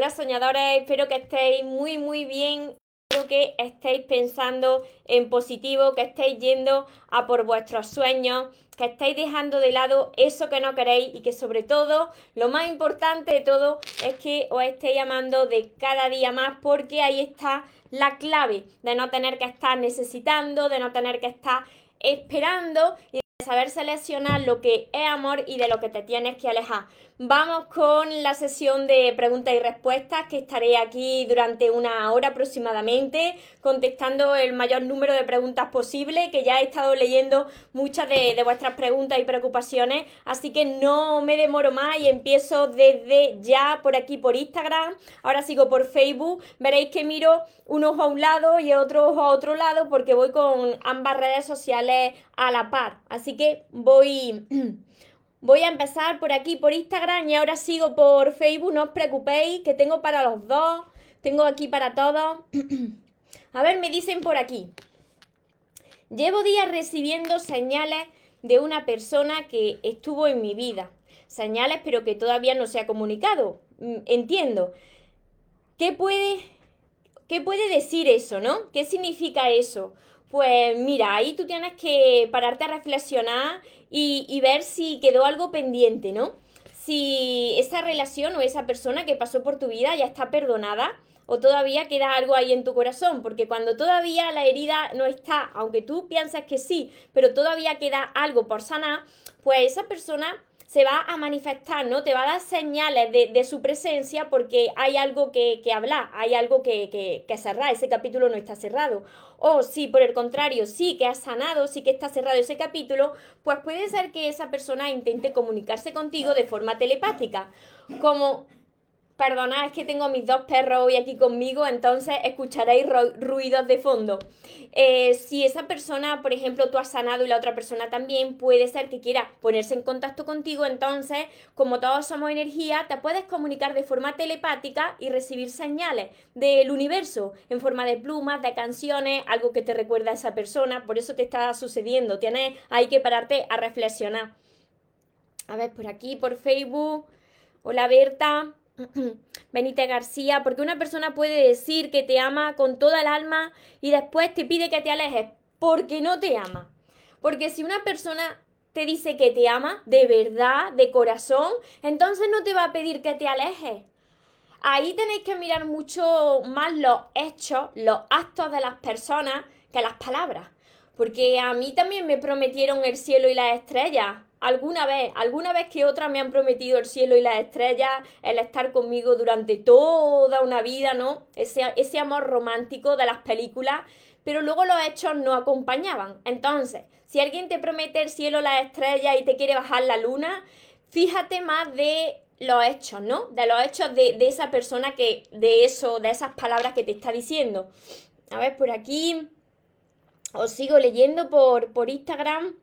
Hola soñadores, espero que estéis muy muy bien, espero que estéis pensando en positivo, que estéis yendo a por vuestros sueños, que estéis dejando de lado eso que no queréis y que sobre todo, lo más importante de todo es que os estéis amando de cada día más porque ahí está la clave de no tener que estar necesitando, de no tener que estar esperando y de saber seleccionar lo que es amor y de lo que te tienes que alejar. Vamos con la sesión de preguntas y respuestas que estaré aquí durante una hora aproximadamente contestando el mayor número de preguntas posible, que ya he estado leyendo muchas de, vuestras preguntas y preocupaciones, así que no me demoro más y empiezo desde ya por aquí por Instagram, ahora sigo por Facebook, veréis que miro un ojo a un lado y otro ojo a otro lado porque voy con ambas redes sociales a la par, así que voy... Voy a empezar por aquí, por Instagram y ahora sigo por Facebook, no os preocupéis, que tengo para los dos, tengo aquí para todos. A ver, me dicen por aquí. Llevo días recibiendo señales de una persona que estuvo en mi vida. Señales, pero que todavía no se ha comunicado. Mm, Entiendo. ¿Qué puede, qué puede decir eso, no? ¿Qué significa eso? Pues mira, ahí tú tienes que pararte a reflexionar y, y ver si quedó algo pendiente, ¿no? Si esa relación o esa persona que pasó por tu vida ya está perdonada o todavía queda algo ahí en tu corazón, porque cuando todavía la herida no está, aunque tú piensas que sí, pero todavía queda algo por sanar, pues esa persona se va a manifestar, ¿no? Te va a dar señales de, su presencia porque hay algo que, que hablar, hay algo que, que, que cerrar, ese capítulo no está cerrado. O si por el contrario sí que has sanado, sí que está cerrado ese capítulo, pues puede ser que esa persona intente comunicarse contigo de forma telepática, como Perdonad, es que tengo mis dos perros hoy aquí conmigo, entonces escucharéis ru- ruidos de fondo. Eh, si esa persona, por ejemplo, tú has sanado y la otra persona también, puede ser que quiera ponerse en contacto contigo, entonces, como todos somos energía, te puedes comunicar de forma telepática y recibir señales del universo en forma de plumas, de canciones, algo que te recuerda a esa persona, por eso te está sucediendo. Tienes, hay que pararte a reflexionar. A ver, por aquí, por Facebook. Hola Berta. Benítez García, porque una persona puede decir que te ama con toda el alma y después te pide que te alejes porque no te ama. Porque si una persona te dice que te ama de verdad, de corazón, entonces no te va a pedir que te alejes. Ahí tenéis que mirar mucho más los hechos, los actos de las personas que las palabras. Porque a mí también me prometieron el cielo y las estrellas. Alguna vez, alguna vez que otra me han prometido el cielo y las estrellas, el estar conmigo durante toda una vida, ¿no? Ese, ese amor romántico de las películas, pero luego los hechos no acompañaban. Entonces, si alguien te promete el cielo, las estrellas y te quiere bajar la luna, fíjate más de los hechos, ¿no? De los hechos de, de esa persona que, de eso, de esas palabras que te está diciendo. A ver, por aquí os sigo leyendo por, por Instagram.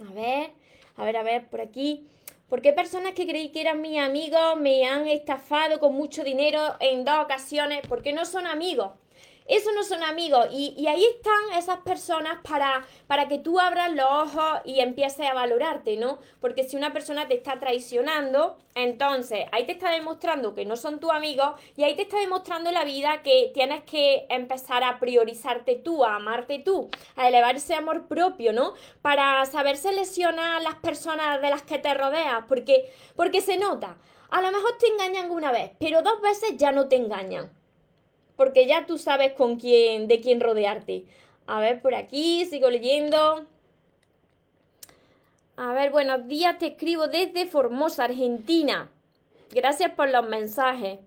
A ver, a ver, a ver, por aquí. ¿Por qué personas que creí que eran mis amigos me han estafado con mucho dinero en dos ocasiones? Porque no son amigos. Esos no son amigos. Y, y ahí están esas personas para, para que tú abras los ojos y empieces a valorarte, ¿no? Porque si una persona te está traicionando, entonces ahí te está demostrando que no son tus amigos y ahí te está demostrando la vida que tienes que empezar a priorizarte tú, a amarte tú, a elevar ese amor propio, ¿no? Para saber seleccionar las personas de las que te rodeas, porque, porque se nota. A lo mejor te engañan una vez, pero dos veces ya no te engañan porque ya tú sabes con quién, de quién rodearte. A ver, por aquí, sigo leyendo. A ver, buenos días, te escribo desde Formosa, Argentina. Gracias por los mensajes.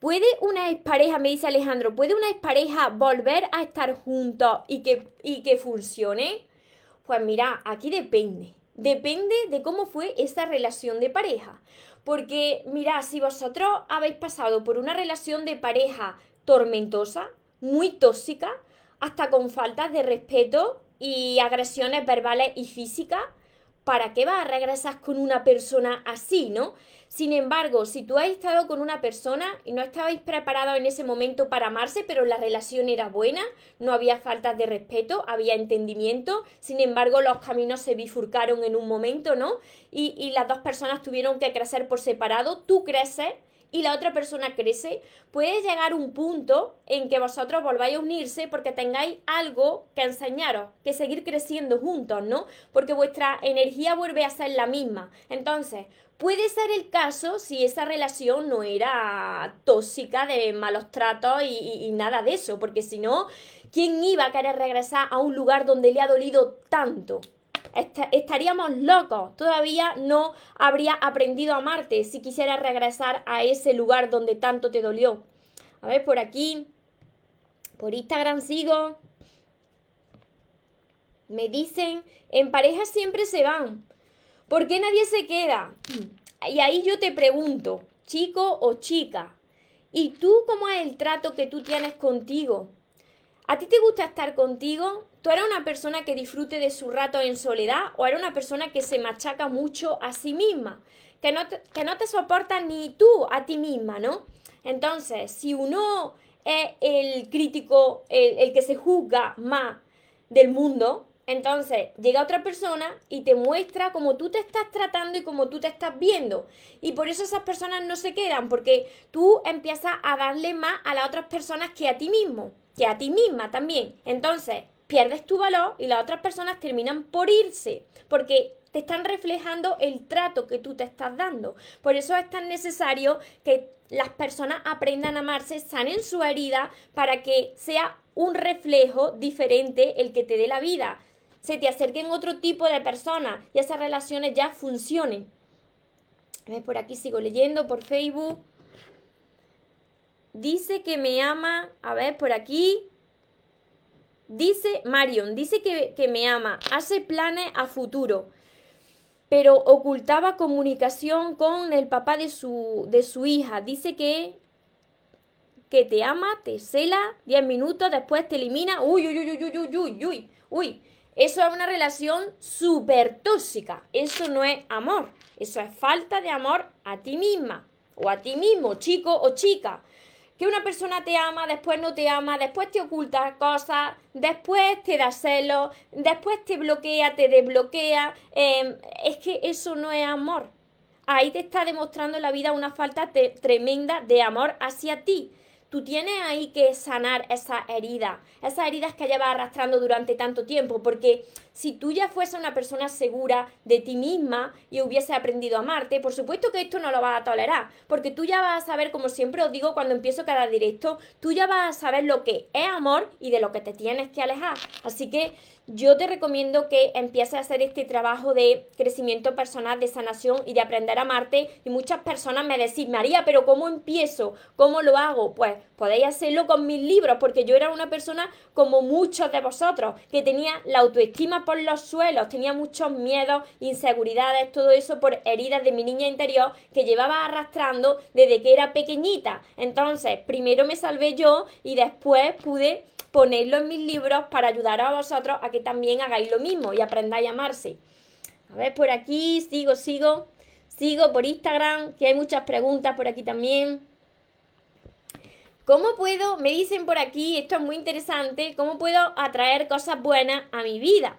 ¿Puede una expareja, me dice Alejandro, ¿puede una expareja volver a estar juntos y que, y que funcione? Pues mira, aquí depende. depende de cómo fue esa relación de pareja. Porque, mirad, si vosotros habéis pasado por una relación de pareja tormentosa, muy tóxica, hasta con faltas de respeto y agresiones verbales y físicas, ¿para qué vas a regresar con una persona así, no? Sin embargo, si tú has estado con una persona y no estabais preparados en ese momento para amarse, pero la relación era buena, no había faltas de respeto, había entendimiento, sin embargo los caminos se bifurcaron en un momento, ¿no? Y, y las dos personas tuvieron que crecer por separado, tú creces y la otra persona crece, puede llegar un punto en que vosotros volváis a unirse porque tengáis algo que enseñaros, que seguir creciendo juntos, ¿no? Porque vuestra energía vuelve a ser la misma. Entonces, puede ser el caso si esa relación no era tóxica de malos tratos y, nada de eso, porque si no, ¿quién iba a querer regresar a un lugar donde le ha dolido tanto? estaríamos locos. Todavía no habría aprendido a amarte si quisiera regresar a ese lugar donde tanto te dolió. A ver, por aquí, por Instagram sigo. Me dicen, en pareja siempre se van. ¿Por qué nadie se queda? Y ahí yo te pregunto, chico o chica, ¿y tú cómo es el trato que tú tienes contigo? ¿A ti te gusta estar contigo? ¿Tú eres una persona que disfrute de su rato en soledad o eres una persona que se machaca mucho a sí misma? Que no te, que no te soporta ni tú a ti misma, ¿no? Entonces, si uno es el crítico, el, el que se juzga más del mundo, entonces llega otra persona y te muestra cómo tú te estás tratando y cómo tú te estás viendo. Y por eso esas personas no se quedan, porque tú empiezas a darle más a las otras personas que a ti mismo, que a ti misma también. Entonces, pierdes tu valor y las otras personas terminan por irse, porque te están reflejando el trato que tú te estás dando. Por eso es tan necesario que las personas aprendan a amarse, sanen su herida para que sea un reflejo diferente el que te dé la vida. Se te acerquen otro tipo de personas y esas relaciones ya funcionen. A ver, por aquí sigo leyendo por Facebook. Dice que me ama. A ver, por aquí. Dice Marion, dice que, me ama, hace planes a futuro, pero ocultaba comunicación con el papá de su, de su hija. Dice que, que te ama, te cela, 10 minutos, después te elimina. Uy, uy, uy, uy, uy, uy, uy, uy. Eso es una relación súper tóxica. Eso no es amor. Eso es falta de amor a ti misma o a ti mismo, chico o chica que una persona te ama, después no te ama, después te oculta cosas, después te da celos, después te bloquea, te desbloquea. Em, es que eso no es amor. Ahí te está demostrando la vida una falta tremenda de amor hacia ti tú tienes ahí que sanar esa herida, esas heridas que llevas arrastrando durante tanto tiempo, porque si tú ya fueses una persona segura de ti misma y hubiese aprendido a amarte, por supuesto que esto no lo vas a tolerar, porque tú ya vas a saber, como siempre os digo cuando empiezo cada directo, tú ya vas a saber lo que es amor y de lo que te tienes que alejar. Así que yo te recomiendo que empieces a hacer este trabajo de crecimiento personal, de sanación y de aprender a amarte. Y muchas personas me decís, María, pero ¿cómo empiezo? ¿Cómo lo hago? Pues podéis hacerlo con mis libros, porque yo era una persona como muchos de vosotros, que tenía la autoestima por los suelos, tenía muchos miedos, inseguridades, todo eso por heridas de mi niña interior que llevaba arrastrando desde que era pequeñita. Entonces, primero me salvé yo y después pude ponerlo en mis libros para ayudar a vosotros a que también hagáis lo mismo y aprendáis a amarse. A ver, por aquí, sigo, sigo, sigo por Instagram, que hay muchas preguntas por aquí también. ¿Cómo puedo, me dicen por aquí, esto es muy interesante, cómo puedo atraer cosas buenas a mi vida?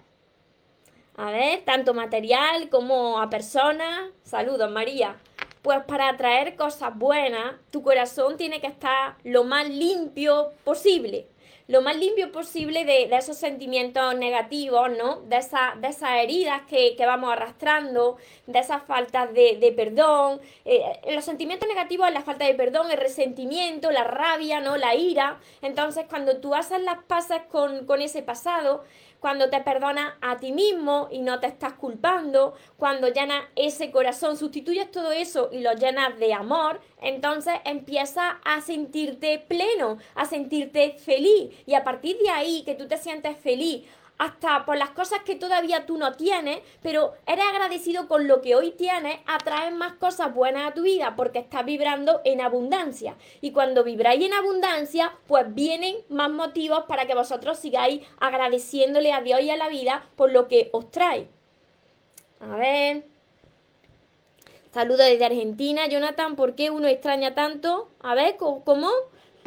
A ver, tanto material como a personas. Saludos, María. Pues para atraer cosas buenas, tu corazón tiene que estar lo más limpio posible lo más limpio posible de, esos sentimientos negativos, ¿no? De, esa, de esas heridas que, vamos arrastrando, de esas faltas de, perdón. Eh, los sentimientos negativos es la falta de perdón, el resentimiento, la rabia, ¿no? La ira. Entonces, cuando tú haces las pasas con, con ese pasado, cuando te perdonas a ti mismo y no te estás culpando, cuando llenas ese corazón, sustituyes todo eso y lo llenas de amor, entonces empiezas a sentirte pleno, a sentirte feliz. Y a partir de ahí, que tú te sientes feliz, hasta por las cosas que todavía tú no tienes, pero eres agradecido con lo que hoy tienes, atraes más cosas buenas a tu vida porque estás vibrando en abundancia. Y cuando vibráis en abundancia, pues vienen más motivos para que vosotros sigáis agradeciéndole a Dios y a la vida por lo que os trae. A ver. Saludos desde Argentina, Jonathan. ¿Por qué uno extraña tanto? A ver, ¿cómo?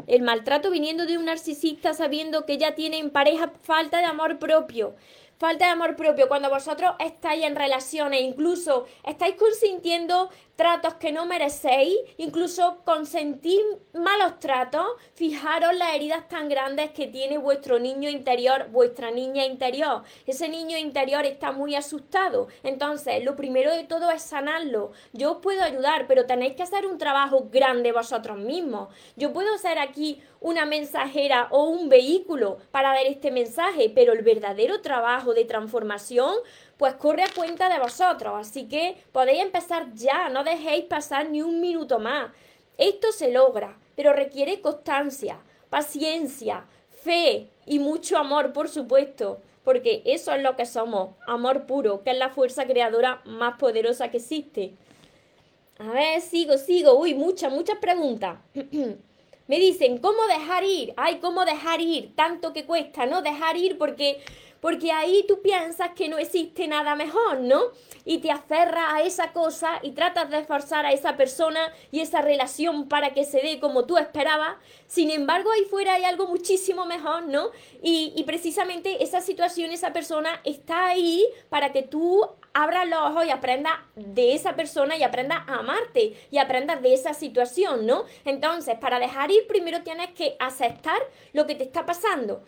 El maltrato viniendo de un narcisista sabiendo que ya tiene en pareja falta de amor propio. Falta de amor propio. Cuando vosotros estáis en relaciones, incluso estáis consintiendo tratos que no merecéis, incluso consentir malos tratos, fijaros las heridas tan grandes que tiene vuestro niño interior, vuestra niña interior. Ese niño interior está muy asustado. Entonces, lo primero de todo es sanarlo. Yo os puedo ayudar, pero tenéis que hacer un trabajo grande vosotros mismos. Yo puedo ser aquí una mensajera o un vehículo para dar este mensaje, pero el verdadero trabajo de transformación pues corre a cuenta de vosotros. Así que podéis empezar ya, no dejéis pasar ni un minuto más. Esto se logra, pero requiere constancia, paciencia, fe y mucho amor, por supuesto, porque eso es lo que somos, amor puro, que es la fuerza creadora más poderosa que existe. A ver, sigo, sigo. Uy, muchas, muchas preguntas. Me dicen, ¿cómo dejar ir? Ay, ¿cómo dejar ir? Tanto que cuesta, ¿no? Dejar ir porque porque ahí tú piensas que no existe nada mejor, ¿no? Y te aferras a esa cosa y tratas de esforzar a esa persona y esa relación para que se dé como tú esperabas. Sin embargo, ahí fuera hay algo muchísimo mejor, ¿no? Y, y precisamente esa situación, esa persona está ahí para que tú abras los ojos y aprendas de esa persona y aprendas a amarte y aprendas de esa situación, ¿no? Entonces, para dejar ir, primero tienes que aceptar lo que te está pasando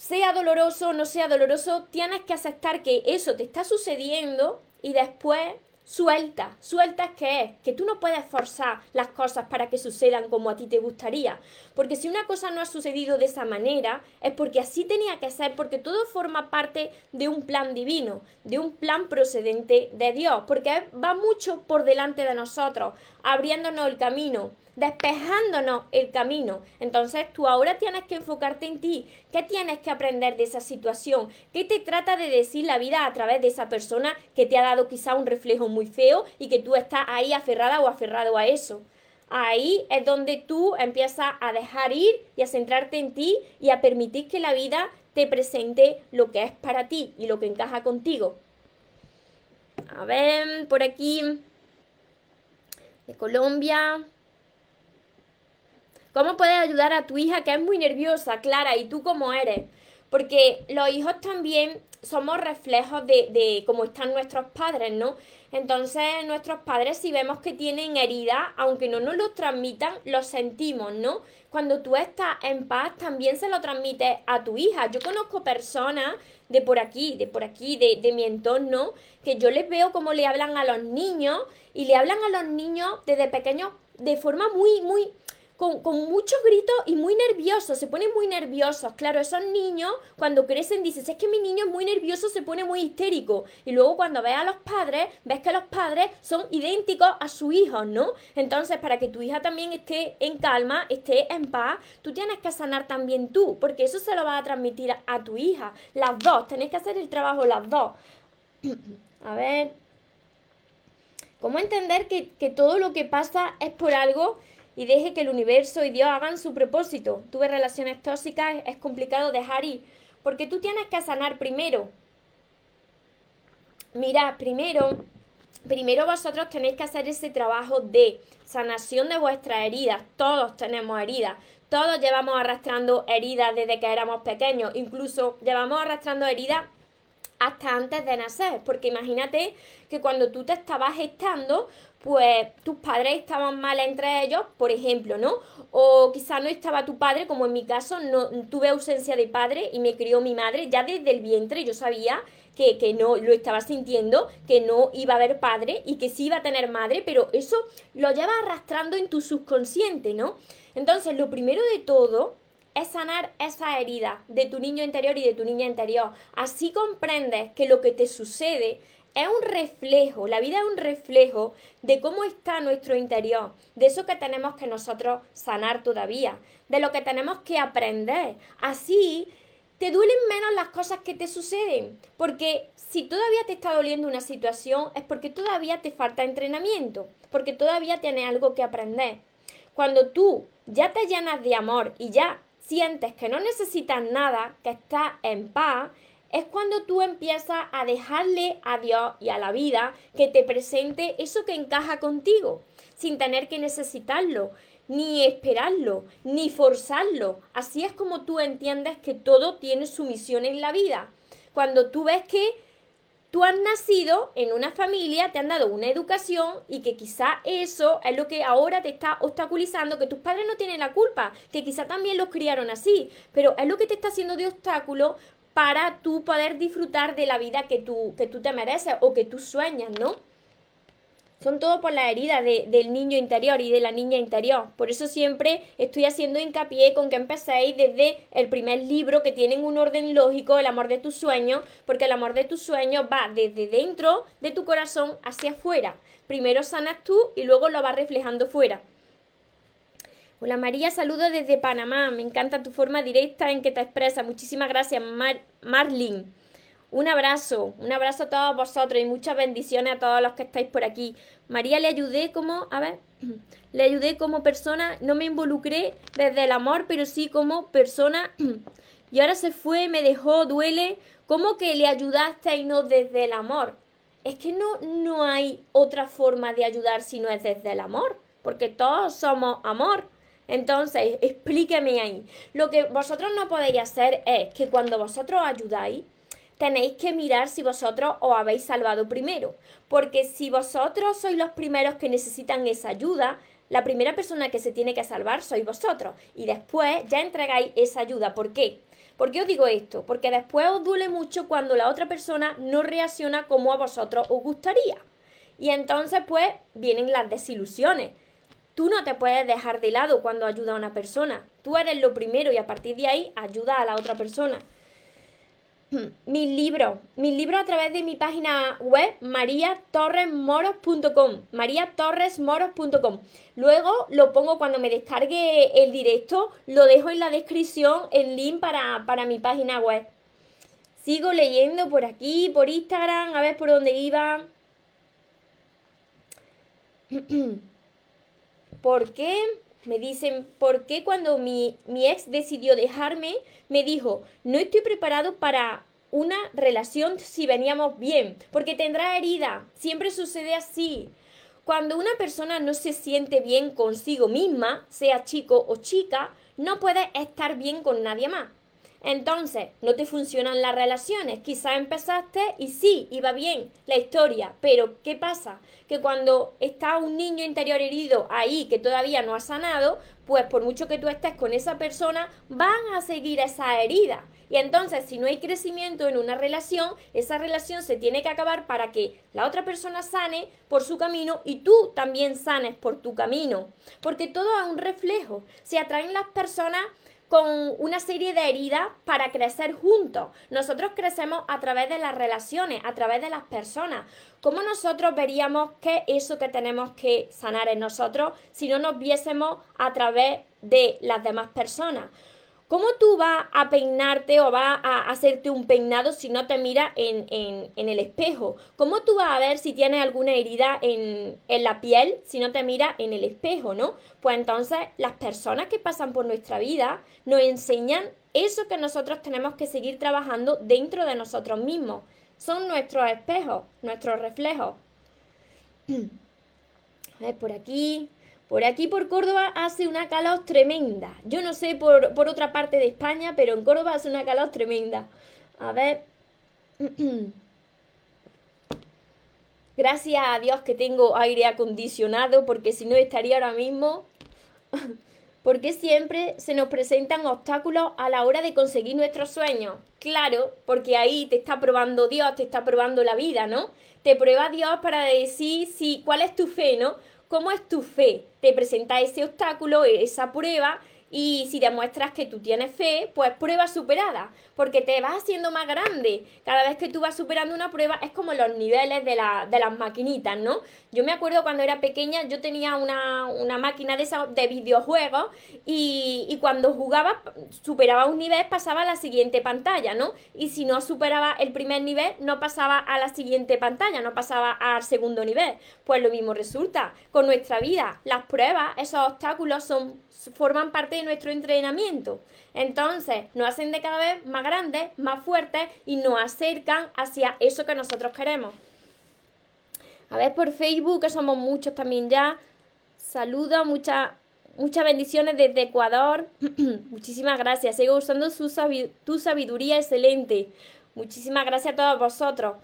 sea doloroso o no sea doloroso, tienes que aceptar que eso te está sucediendo y después suelta, suelta que es, que tú no puedes forzar las cosas para que sucedan como a ti te gustaría, porque si una cosa no ha sucedido de esa manera, es porque así tenía que ser, porque todo forma parte de un plan divino, de un plan procedente de Dios, porque va mucho por delante de nosotros, abriéndonos el camino, despejándonos el camino. Entonces tú ahora tienes que enfocarte en ti. ¿Qué tienes que aprender de esa situación? ¿Qué te trata de decir la vida a través de esa persona que te ha dado quizá un reflejo muy feo y que tú estás ahí aferrada o aferrado a eso? Ahí es donde tú empiezas a dejar ir y a centrarte en ti y a permitir que la vida te presente lo que es para ti y lo que encaja contigo. A ver, por aquí, de Colombia. ¿Cómo puedes ayudar a tu hija que es muy nerviosa, Clara, y tú cómo eres? Porque los hijos también somos reflejos de, de cómo están nuestros padres, ¿no? Entonces, nuestros padres, si vemos que tienen herida, aunque no nos lo transmitan, lo sentimos, ¿no? Cuando tú estás en paz, también se lo transmite a tu hija. Yo conozco personas de por aquí, de por aquí, de, de mi entorno, que yo les veo como le hablan a los niños y le hablan a los niños desde pequeños de forma muy, muy, con, muchos gritos y muy nerviosos, se ponen muy nerviosos. Claro, esos niños cuando crecen dices, es que mi niño es muy nervioso, se pone muy histérico. Y luego cuando ves a los padres, ves que los padres son idénticos a sus hijos, ¿no? Entonces, para que tu hija también esté en calma, esté en paz, tú tienes que sanar también tú, porque eso se lo va a transmitir a, tu hija. Las dos, tenéis que hacer el trabajo las dos. a ver. ¿Cómo entender que, que todo lo que pasa es por algo? Y deje que el universo y Dios hagan su propósito. Tuve relaciones tóxicas, es complicado dejar ir, porque tú tienes que sanar primero. Mira, primero, primero vosotros tenéis que hacer ese trabajo de sanación de vuestras heridas. Todos tenemos heridas. Todos llevamos arrastrando heridas desde que éramos pequeños. Incluso llevamos arrastrando heridas hasta antes de nacer. Porque imagínate que cuando tú te estabas gestando, pues tus padres estaban mal entre ellos, por ejemplo, ¿no? O quizá no estaba tu padre, como en mi caso, no tuve ausencia de padre y me crió mi madre, ya desde el vientre yo sabía que, que no lo estaba sintiendo, que no iba a haber padre y que sí iba a tener madre, pero eso lo lleva arrastrando en tu subconsciente, ¿no? Entonces, lo primero de todo es sanar esa herida de tu niño interior y de tu niña interior. Así comprendes que lo que te sucede es un reflejo, la vida es un reflejo de cómo está nuestro interior, de eso que tenemos que nosotros sanar todavía, de lo que tenemos que aprender. Así te duelen menos las cosas que te suceden. Porque si todavía te está doliendo una situación es porque todavía te falta entrenamiento, porque todavía tienes algo que aprender. Cuando tú ya te llenas de amor y ya sientes que no necesitas nada, que estás en paz, es cuando tú empiezas a dejarle a Dios y a la vida que te presente eso que encaja contigo, sin tener que necesitarlo, ni esperarlo, ni forzarlo. Así es como tú entiendes que todo tiene su misión en la vida. Cuando tú ves que tú has nacido en una familia, te han dado una educación y que quizá eso es lo que ahora te está obstaculizando, que tus padres no tienen la culpa, que quizá también los criaron así, pero es lo que te está haciendo de obstáculo para tú poder disfrutar de la vida que tú, que tú te mereces o que tú sueñas, ¿no? Son todo por la herida del niño interior y de la niña interior. Por eso siempre estoy haciendo hincapié con que empecéis desde el primer libro que tienen un orden lógico, el amor de tus sueños, porque el amor de tus sueños va desde dentro de tu corazón hacia afuera. Primero sanas tú y luego lo vas reflejando fuera. Hola María, saludo desde Panamá. Me encanta tu forma directa en que te expresas. Muchísimas gracias, Marlin. Un abrazo, un abrazo a todos vosotros y muchas bendiciones a todos los que estáis por aquí. María le ayudé como, a ver, le ayudé como persona, no me involucré desde el amor, pero sí como persona. Y ahora se fue, me dejó, duele. ¿Cómo que le ayudaste y no desde el amor? Es que no, no hay otra forma de ayudar si no es desde el amor, porque todos somos amor. Entonces, explíqueme ahí. Lo que vosotros no podéis hacer es que cuando vosotros ayudáis, tenéis que mirar si vosotros os habéis salvado primero. Porque si vosotros sois los primeros que necesitan esa ayuda, la primera persona que se tiene que salvar sois vosotros. Y después ya entregáis esa ayuda. ¿Por qué? ¿Por qué os digo esto? Porque después os duele mucho cuando la otra persona no reacciona como a vosotros os gustaría. Y entonces pues vienen las desilusiones. Tú no te puedes dejar de lado cuando ayuda a una persona. Tú eres lo primero y a partir de ahí ayuda a la otra persona. mis libros, mis libros a través de mi página web mariatorresmoros.com, mariatorresmoros.com. Luego lo pongo cuando me descargue el directo, lo dejo en la descripción el link para, para mi página web. Sigo leyendo por aquí, por Instagram, a ver por dónde iba. ¿Por qué? Me dicen, ¿por qué cuando mi, mi ex decidió dejarme, me dijo, no estoy preparado para una relación si veníamos bien, porque tendrá herida, siempre sucede así. Cuando una persona no se siente bien consigo misma, sea chico o chica, no puede estar bien con nadie más. Entonces, no te funcionan las relaciones. Quizás empezaste y sí, iba bien la historia, pero ¿qué pasa? Que cuando está un niño interior herido ahí que todavía no ha sanado, pues por mucho que tú estés con esa persona, van a seguir esa herida. Y entonces, si no hay crecimiento en una relación, esa relación se tiene que acabar para que la otra persona sane por su camino y tú también sanes por tu camino. Porque todo es un reflejo. Se atraen las personas con una serie de heridas para crecer juntos. Nosotros crecemos a través de las relaciones, a través de las personas. ¿Cómo nosotros veríamos qué es eso que tenemos que sanar en nosotros si no nos viésemos a través de las demás personas? ¿Cómo tú vas a peinarte o vas a hacerte un peinado si no te miras en, el espejo? ¿Cómo tú vas a ver si tienes alguna herida en, en la piel si no te miras en el espejo, no? Pues entonces las personas que pasan por nuestra vida nos enseñan eso que nosotros tenemos que seguir trabajando dentro de nosotros mismos. Son nuestros espejos, nuestros reflejos. A ver, por aquí. Por aquí, por Córdoba, hace una calor tremenda. Yo no sé por, otra parte de España, pero en Córdoba hace una calor tremenda. A ver. Gracias a Dios que tengo aire acondicionado, porque si no estaría ahora mismo. porque siempre se nos presentan obstáculos a la hora de conseguir nuestros sueños. Claro, porque ahí te está probando Dios, te está probando la vida, ¿no? Te prueba Dios para decir si cuál es tu fe, ¿no? ¿Cómo es tu fe? Te presenta ese obstáculo, esa prueba, Y si demuestras que tú tienes fe, pues prueba superada, porque te vas haciendo más grande. Cada vez que tú vas superando una prueba es como los niveles de, la, de las maquinitas, ¿no? Yo me acuerdo cuando era pequeña, yo tenía una, una máquina de, de videojuegos y, y, cuando jugaba, superaba un nivel, pasaba a la siguiente pantalla, ¿no? Y si no superaba el primer nivel, no pasaba a la siguiente pantalla, no pasaba al segundo nivel. Pues lo mismo resulta con nuestra vida. Las pruebas, esos obstáculos son forman parte de nuestro entrenamiento. Entonces, nos hacen de cada vez más grandes, más fuertes y nos acercan hacia eso que nosotros queremos. A ver por Facebook, que somos muchos también ya. Saludos, muchas muchas bendiciones desde Ecuador. Muchísimas gracias. Sigo usando su tu sabiduría excelente. Muchísimas gracias a todos vosotros.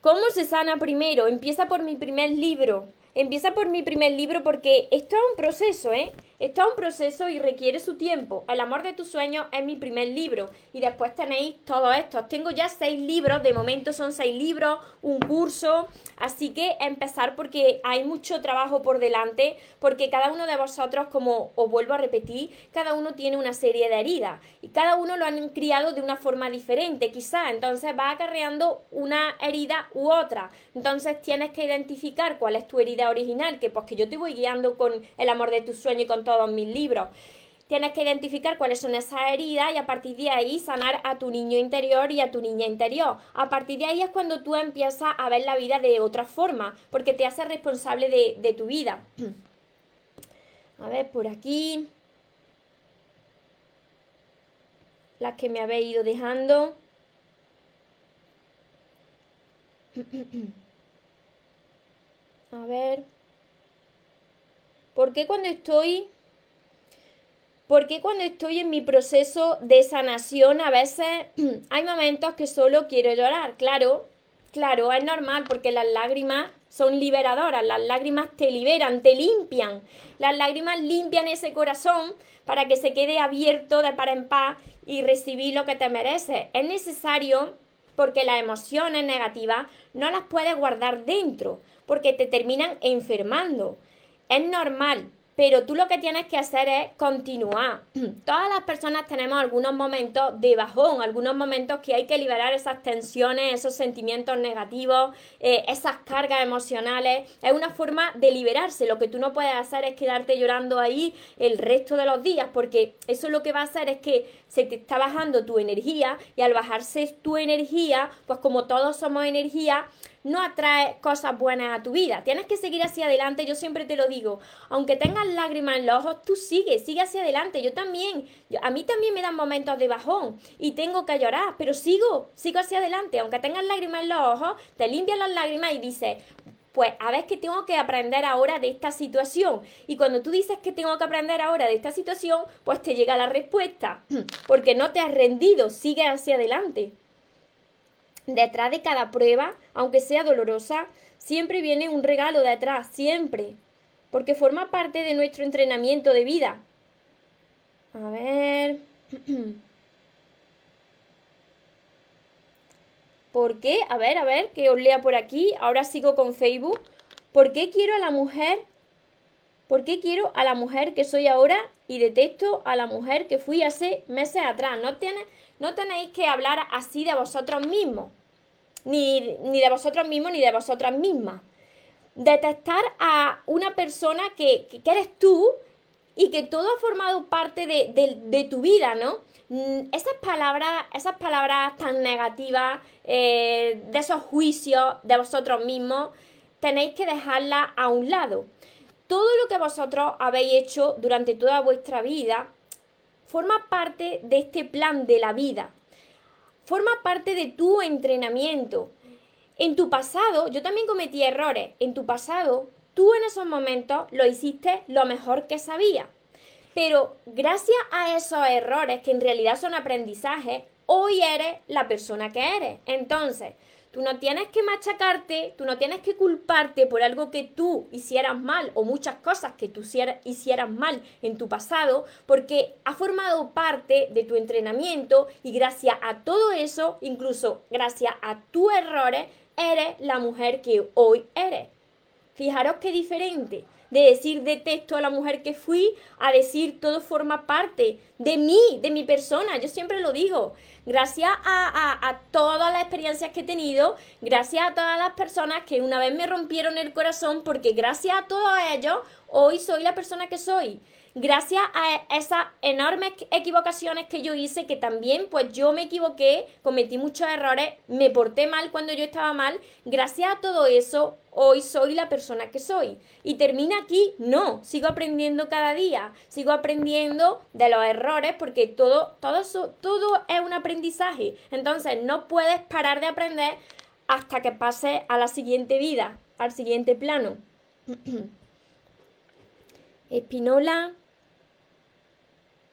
¿Cómo se sana primero? Empieza por mi primer libro. Empieza por mi primer libro porque esto es un proceso, ¿eh? Esto es un proceso y requiere su tiempo. El amor de tus sueños es mi primer libro y después tenéis todos estos. Tengo ya seis libros, de momento son seis libros, un curso, así que empezar porque hay mucho trabajo por delante, porque cada uno de vosotros, como os vuelvo a repetir, cada uno tiene una serie de heridas y cada uno lo han criado de una forma diferente, quizá. Entonces va acarreando una herida u otra. Entonces tienes que identificar cuál es tu herida original, que pues que yo te voy guiando con el amor de tus sueños y con todo todos mis libros. Tienes que identificar cuáles son esas heridas y a partir de ahí sanar a tu niño interior y a tu niña interior. A partir de ahí es cuando tú empiezas a ver la vida de otra forma, porque te haces responsable de, de tu vida. A ver, por aquí. Las que me habéis ido dejando. A ver. ¿Por qué cuando estoy porque cuando estoy en mi proceso de sanación a veces hay momentos que solo quiero llorar? Claro, claro, es normal porque las lágrimas son liberadoras, las lágrimas te liberan, te limpian. Las lágrimas limpian ese corazón para que se quede abierto de par en paz y recibir lo que te mereces. Es necesario porque las emociones negativas no las puedes guardar dentro, porque te terminan enfermando. Es normal, pero tú lo que tienes que hacer es continuar. Todas las personas tenemos algunos momentos de bajón, algunos momentos que hay que liberar esas tensiones, esos sentimientos negativos, eh, esas cargas emocionales. Es una forma de liberarse. Lo que tú no puedes hacer es quedarte llorando ahí el resto de los días, porque eso lo que va a hacer es que se te está bajando tu energía y al bajarse tu energía, pues como todos somos energía, no atrae cosas buenas a tu vida. Tienes que seguir hacia adelante, yo siempre te lo digo. Aunque tengas lágrimas en los ojos, tú sigue, sigue hacia adelante. Yo también, a mí también me dan momentos de bajón y tengo que llorar, pero sigo, sigo hacia adelante. Aunque tengas lágrimas en los ojos, te limpias las lágrimas y dices, pues a ver qué tengo que aprender ahora de esta situación. Y cuando tú dices que tengo que aprender ahora de esta situación, pues te llega la respuesta, porque no te has rendido, sigue hacia adelante. Detrás de cada prueba, aunque sea dolorosa, siempre viene un regalo detrás, siempre, porque forma parte de nuestro entrenamiento de vida. A ver. ¿Por qué? A ver, a ver, que os lea por aquí. Ahora sigo con Facebook. ¿Por qué quiero a la mujer? ¿Por qué quiero a la mujer que soy ahora y detesto a la mujer que fui hace meses atrás? No tiene, no tenéis que hablar así de vosotros mismos, ni, de vosotros mismos, ni de vosotras mismas. Detestar a una persona que, eres tú y que todo ha formado parte de, tu vida, ¿no? Mm, esas palabras, esas palabras tan negativas, eh, de esos juicios de vosotros mismos, tenéis que dejarlas a un lado. Todo lo que vosotros habéis hecho durante toda vuestra vida forma parte de este plan de la vida. Forma parte de tu entrenamiento. En tu pasado, yo también cometí errores. En tu pasado, tú en esos momentos lo hiciste lo mejor que sabías. Pero gracias a esos errores, que en realidad son aprendizajes, hoy eres la persona que eres. Entonces, Tú no tienes que machacarte, tú no tienes que culparte por algo que tú hicieras mal o muchas cosas que tú hicieras mal en tu pasado, porque ha formado parte de tu entrenamiento y gracias a todo eso, incluso gracias a tus errores, eres la mujer que hoy eres. Fijaros qué diferente de decir detesto a la mujer que fui a decir todo forma parte de mí, de mi persona. Yo siempre lo digo. Gracias a, todas las experiencias que he tenido, gracias a todas las personas que una vez me rompieron el corazón, porque gracias a todos ellos, hoy soy la persona que soy gracias a esas enormes equivocaciones que yo hice, que también pues yo me equivoqué, cometí muchos errores, me porté mal cuando yo estaba mal, gracias a todo eso hoy soy la persona que soy. Y termina aquí, no, sigo aprendiendo cada día, sigo aprendiendo de los errores porque todo, todo, eso, todo es un aprendizaje. Entonces no puedes parar de aprender hasta que pases a la siguiente vida, al siguiente plano. Espinola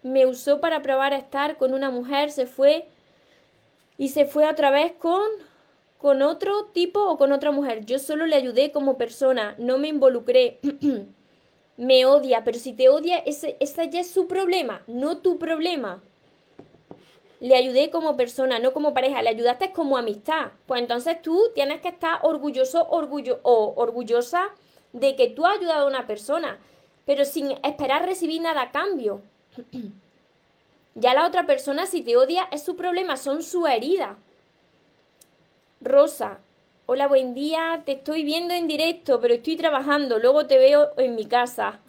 me usó para probar a estar con una mujer, se fue y se fue otra vez con con otro tipo o con otra mujer. Yo solo le ayudé como persona, no me involucré. me odia, pero si te odia, ese, ese ya es su problema, no tu problema. Le ayudé como persona, no como pareja, le ayudaste como amistad. Pues entonces tú tienes que estar orgulloso orgullo, o orgullosa de que tú has ayudado a una persona, pero sin esperar recibir nada a cambio. Ya la otra persona, si te odia, es su problema, son su herida. Rosa, hola, buen día, te estoy viendo en directo, pero estoy trabajando, luego te veo en mi casa.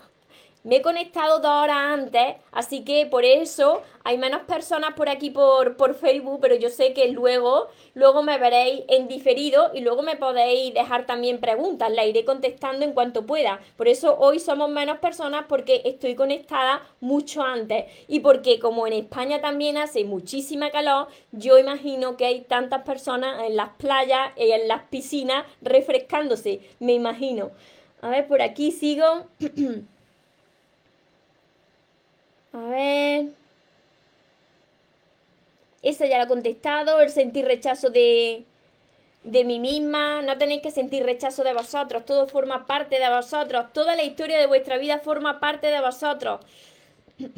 Me he conectado dos horas antes, así que por eso hay menos personas por aquí por, por Facebook, pero yo sé que luego, luego me veréis en diferido y luego me podéis dejar también preguntas, la iré contestando en cuanto pueda. Por eso hoy somos menos personas porque estoy conectada mucho antes y porque como en España también hace muchísima calor, yo imagino que hay tantas personas en las playas y en las piscinas refrescándose, me imagino. A ver, por aquí sigo. A ver. Esa ya la he contestado, el sentir rechazo de, de mí misma, no tenéis que sentir rechazo de vosotros, todo forma parte de vosotros, toda la historia de vuestra vida forma parte de vosotros.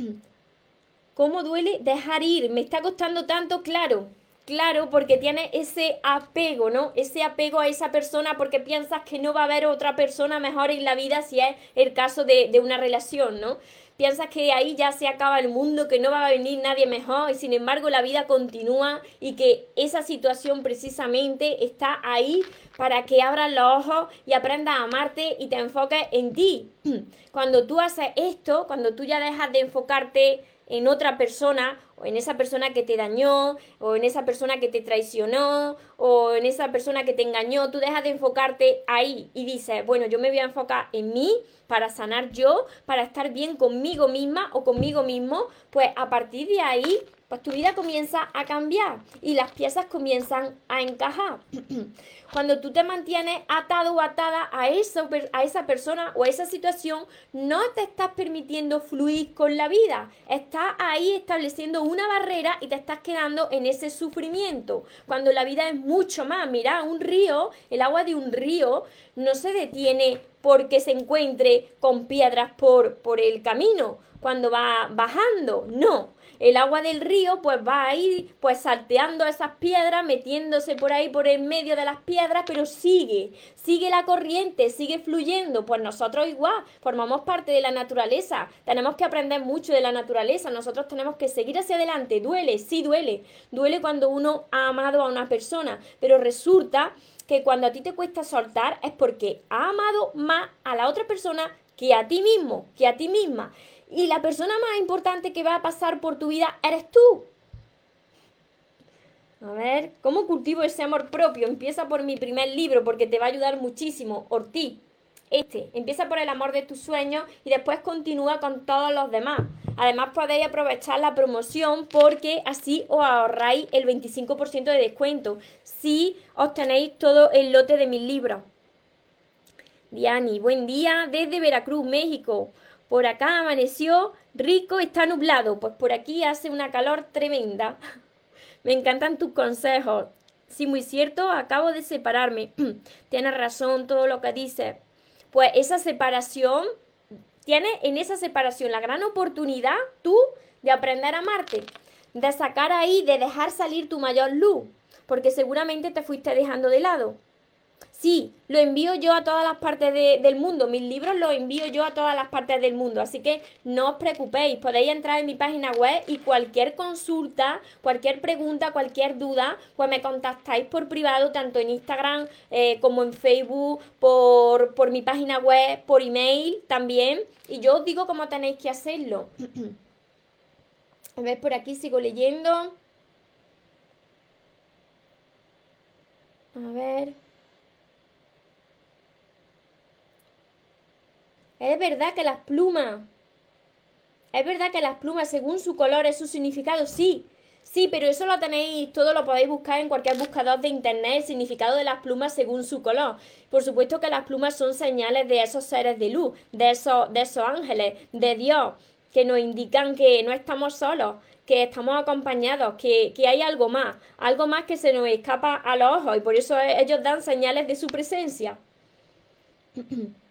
¿Cómo duele dejar ir? Me está costando tanto, claro, claro, porque tiene ese apego, ¿no? Ese apego a esa persona porque piensas que no va a haber otra persona mejor en la vida si es el caso de, de una relación, ¿no? Piensas que ahí ya se acaba el mundo, que no va a venir nadie mejor y sin embargo la vida continúa y que esa situación precisamente está ahí para que abras los ojos y aprendas a amarte y te enfoques en ti. Cuando tú haces esto, cuando tú ya dejas de enfocarte en otra persona o en esa persona que te dañó o en esa persona que te traicionó o en esa persona que te engañó, tú dejas de enfocarte ahí y dices, bueno, yo me voy a enfocar en mí para sanar yo, para estar bien conmigo misma o conmigo mismo, pues a partir de ahí pues tu vida comienza a cambiar y las piezas comienzan a encajar. Cuando tú te mantienes atado o atada a esa, a esa persona o a esa situación, no te estás permitiendo fluir con la vida. Estás ahí estableciendo una barrera y te estás quedando en ese sufrimiento. Cuando la vida es mucho más, mira, un río, el agua de un río no se detiene porque se encuentre con piedras por, por el camino. Cuando va bajando, no. El agua del río pues va a ir pues salteando esas piedras, metiéndose por ahí por el medio de las piedras, pero sigue, sigue la corriente, sigue fluyendo. Pues nosotros igual formamos parte de la naturaleza, tenemos que aprender mucho de la naturaleza, nosotros tenemos que seguir hacia adelante, duele, sí duele, duele cuando uno ha amado a una persona, pero resulta que cuando a ti te cuesta soltar es porque ha amado más a la otra persona que a ti mismo, que a ti misma. Y la persona más importante que va a pasar por tu vida eres tú. A ver, ¿cómo cultivo ese amor propio? Empieza por mi primer libro porque te va a ayudar muchísimo. Ortiz, este. Empieza por el amor de tus sueños y después continúa con todos los demás. Además podéis aprovechar la promoción porque así os ahorráis el 25% de descuento si obtenéis todo el lote de mis libros. Diani, buen día desde Veracruz, México. Por acá amaneció rico, está nublado. Pues por aquí hace una calor tremenda. Me encantan tus consejos. Sí, muy cierto, acabo de separarme. Tienes razón todo lo que dices. Pues esa separación, tienes en esa separación la gran oportunidad tú de aprender a amarte, de sacar ahí, de dejar salir tu mayor luz, porque seguramente te fuiste dejando de lado. Sí, lo envío yo a todas las partes del mundo. Mis libros los envío yo a todas las partes del mundo. Así que no os preocupéis. Podéis entrar en mi página web y cualquier consulta, cualquier pregunta, cualquier duda, pues me contactáis por privado, tanto en Instagram eh, como en Facebook, por, por mi página web, por email también. Y yo os digo cómo tenéis que hacerlo. a ver, por aquí sigo leyendo. A ver. Es verdad que las plumas, es verdad que las plumas, según su color, es su significado, sí. Sí, pero eso lo tenéis, todo lo podéis buscar en cualquier buscador de internet, el significado de las plumas según su color. Por supuesto que las plumas son señales de esos seres de luz, de esos, de esos ángeles, de Dios, que nos indican que no estamos solos, que estamos acompañados, que, que hay algo más, algo más que se nos escapa a los ojos y por eso ellos dan señales de su presencia.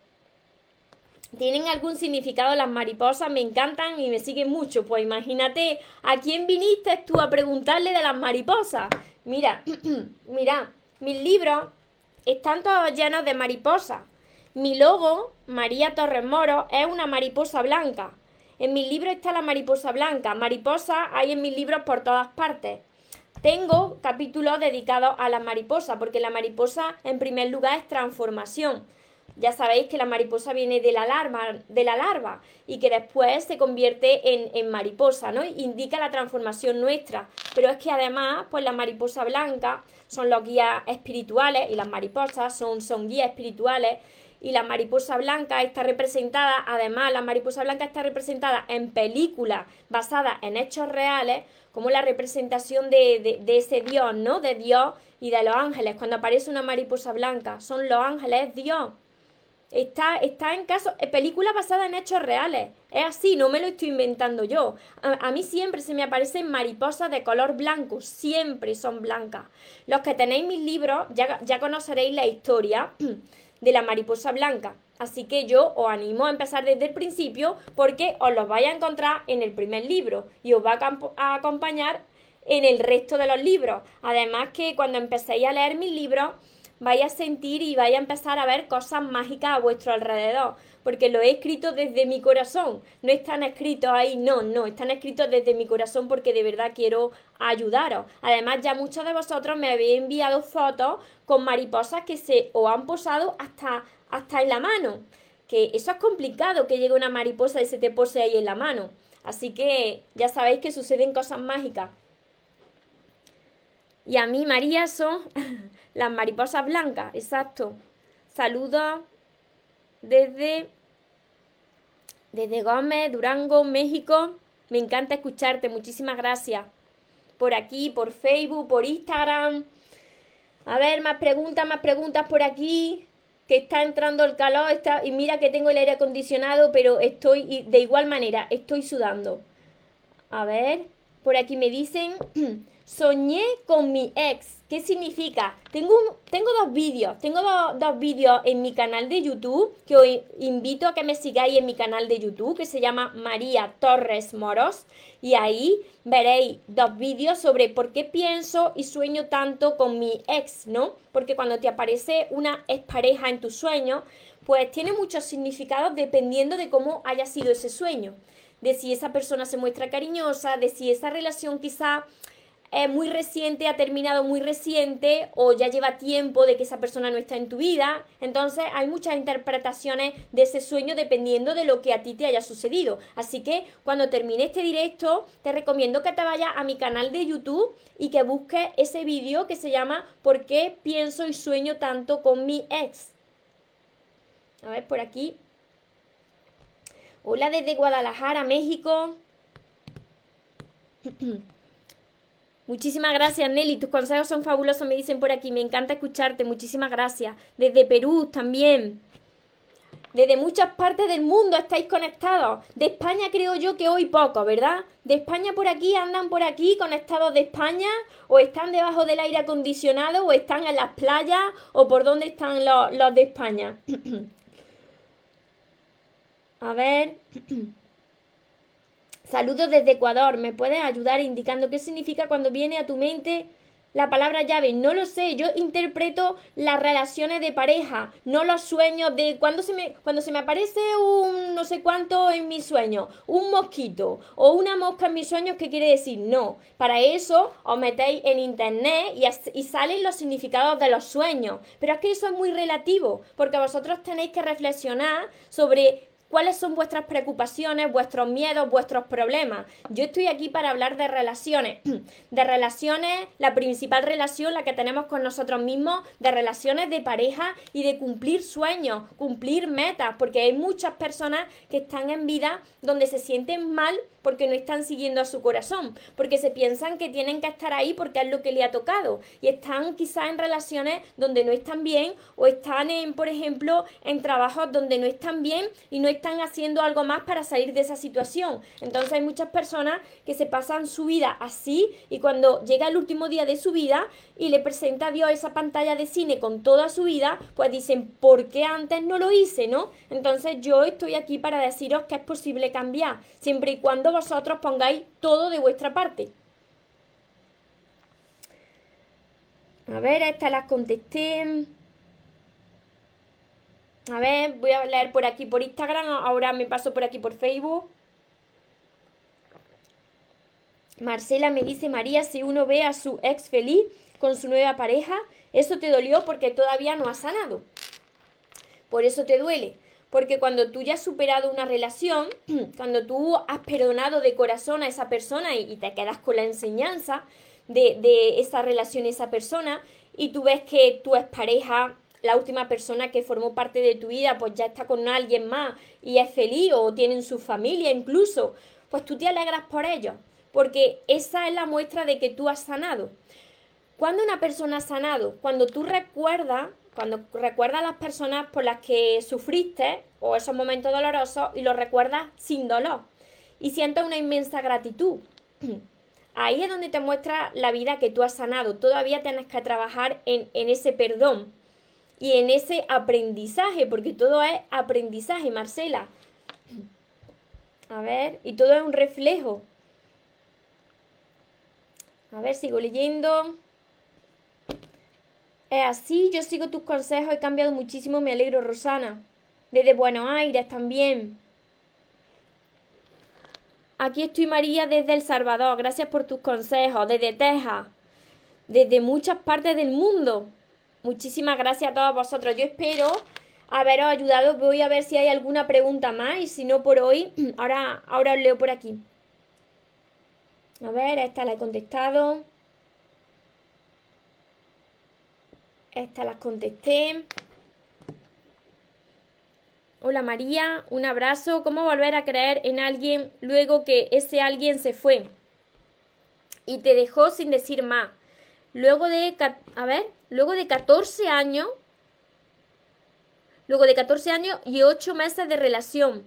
¿Tienen algún significado las mariposas? Me encantan y me siguen mucho. Pues imagínate, ¿a quién viniste tú a preguntarle de las mariposas? Mira, mira, mis libros están todos llenos de mariposas. Mi logo, María Torres Moro, es una mariposa blanca. En mis libros está la mariposa blanca. Mariposa hay en mis libros por todas partes. Tengo capítulos dedicados a las mariposas, porque la mariposa en primer lugar es transformación. Ya sabéis que la mariposa viene de la larva, de la larva y que después se convierte en, en, mariposa, ¿no? Indica la transformación nuestra. Pero es que además, pues la mariposa blanca son los guías espirituales y las mariposas son, son guías espirituales y la mariposa blanca está representada, además la mariposa blanca está representada en películas basadas en hechos reales, como la representación de, de, de, ese Dios, ¿no? De Dios y de los ángeles. Cuando aparece una mariposa blanca, son los ángeles, es Dios. Está, está en caso, eh, película basada en hechos reales. Es así, no me lo estoy inventando yo. A, mí siempre se me aparecen mariposas de color blanco, siempre son blancas. Los que tenéis mis libros ya, ya conoceréis la historia de la mariposa blanca. Así que yo os animo a empezar desde el principio porque os los vais a encontrar en el primer libro y os va a, acompañar en el resto de los libros. Además que cuando empecéis a leer mis libros vaya a sentir y vaya a empezar a ver cosas mágicas a vuestro alrededor, porque lo he escrito desde mi corazón, no están escritos ahí, no, no, están escritos desde mi corazón porque de verdad quiero ayudaros. Además, ya muchos de vosotros me habéis enviado fotos con mariposas que se os han posado hasta, hasta en la mano, que eso es complicado que llegue una mariposa y se te pose ahí en la mano. Así que ya sabéis que suceden cosas mágicas. Y a mí, María, son las mariposas blancas, exacto. Saludos desde, desde Gómez, Durango, México. Me encanta escucharte, muchísimas gracias. Por aquí, por Facebook, por Instagram. A ver, más preguntas, más preguntas por aquí. Que está entrando el calor. Está, y mira que tengo el aire acondicionado, pero estoy de igual manera, estoy sudando. A ver, por aquí me dicen, soñé con mi ex. ¿Qué significa? Tengo, tengo dos vídeos, tengo dos vídeos en mi canal de YouTube que os invito a que me sigáis en mi canal de YouTube que se llama María Torres Moros y ahí veréis dos vídeos sobre por qué pienso y sueño tanto con mi ex, ¿no? Porque cuando te aparece una expareja en tu sueño, pues tiene muchos significados dependiendo de cómo haya sido ese sueño, de si esa persona se muestra cariñosa, de si esa relación quizá es muy reciente, ha terminado muy reciente o ya lleva tiempo de que esa persona no está en tu vida. Entonces hay muchas interpretaciones de ese sueño dependiendo de lo que a ti te haya sucedido. Así que cuando termine este directo te recomiendo que te vayas a mi canal de YouTube y que busques ese vídeo que se llama ¿Por qué pienso y sueño tanto con mi ex? A ver, por aquí. Hola desde Guadalajara, México. Muchísimas gracias, Nelly. Tus consejos son fabulosos, me dicen por aquí. Me encanta escucharte. Muchísimas gracias. Desde Perú también. Desde muchas partes del mundo estáis conectados. De España creo yo que hoy poco, ¿verdad? De España por aquí, andan por aquí conectados de España, o están debajo del aire acondicionado, o están en las playas, o por dónde están los, los de España. A ver. Saludos desde Ecuador. ¿Me puedes ayudar indicando qué significa cuando viene a tu mente la palabra llave, no lo sé, yo interpreto las relaciones de pareja, no los sueños de cuando se me cuando se me aparece un no sé cuánto en mis sueños, un mosquito o una mosca en mis sueños, ¿qué quiere decir? No, para eso os metéis en internet y, y salen los significados de los sueños, pero es que eso es muy relativo, porque vosotros tenéis que reflexionar sobre cuáles son vuestras preocupaciones, vuestros miedos, vuestros problemas. Yo estoy aquí para hablar de relaciones, de relaciones, la principal relación, la que tenemos con nosotros mismos, de relaciones de pareja y de cumplir sueños, cumplir metas, porque hay muchas personas que están en vida donde se sienten mal porque no están siguiendo a su corazón, porque se piensan que tienen que estar ahí porque es lo que le ha tocado y están quizás en relaciones donde no están bien o están en, por ejemplo, en trabajos donde no están bien y no están haciendo algo más para salir de esa situación. Entonces hay muchas personas que se pasan su vida así y cuando llega el último día de su vida y le presenta a Dios esa pantalla de cine con toda su vida, pues dicen, ¿por qué antes no lo hice, no? Entonces yo estoy aquí para deciros que es posible cambiar, siempre y cuando vosotros pongáis todo de vuestra parte. A ver, estas las contesté. A ver, voy a leer por aquí por Instagram, ahora me paso por aquí por Facebook. Marcela me dice, María, si uno ve a su ex feliz con su nueva pareja, eso te dolió porque todavía no ha sanado. Por eso te duele. Porque cuando tú ya has superado una relación, cuando tú has perdonado de corazón a esa persona y, te quedas con la enseñanza de, esa relación, esa persona, y tú ves que tu pareja, la última persona que formó parte de tu vida, pues ya está con alguien más y es feliz o tienen su familia incluso, pues tú te alegras por ellos, porque esa es la muestra de que tú has sanado. Cuando una persona ha sanado, cuando tú recuerdas cuando recuerdas las personas por las que sufriste o esos momentos dolorosos y los recuerdas sin dolor y sientes una inmensa gratitud. Ahí es donde te muestra la vida que tú has sanado. Todavía tienes que trabajar en, en ese perdón y en ese aprendizaje, porque todo es aprendizaje, Marcela. A ver, y todo es un reflejo. A ver, sigo leyendo. Es así, yo sigo tus consejos, he cambiado muchísimo, me alegro, Rosana. Desde Buenos Aires también. Aquí estoy María desde El Salvador, gracias por tus consejos, desde Texas, desde muchas partes del mundo. Muchísimas gracias a todos vosotros. Yo espero haberos ayudado. Voy a ver si hay alguna pregunta más y si no por hoy, ahora, ahora os leo por aquí. A ver, esta la he contestado. Estas las contesté. Hola María, un abrazo. ¿Cómo volver a creer en alguien luego que ese alguien se fue y te dejó sin decir más? Luego de, a ver, luego de 14 años, luego de 14 años y 8 meses de relación.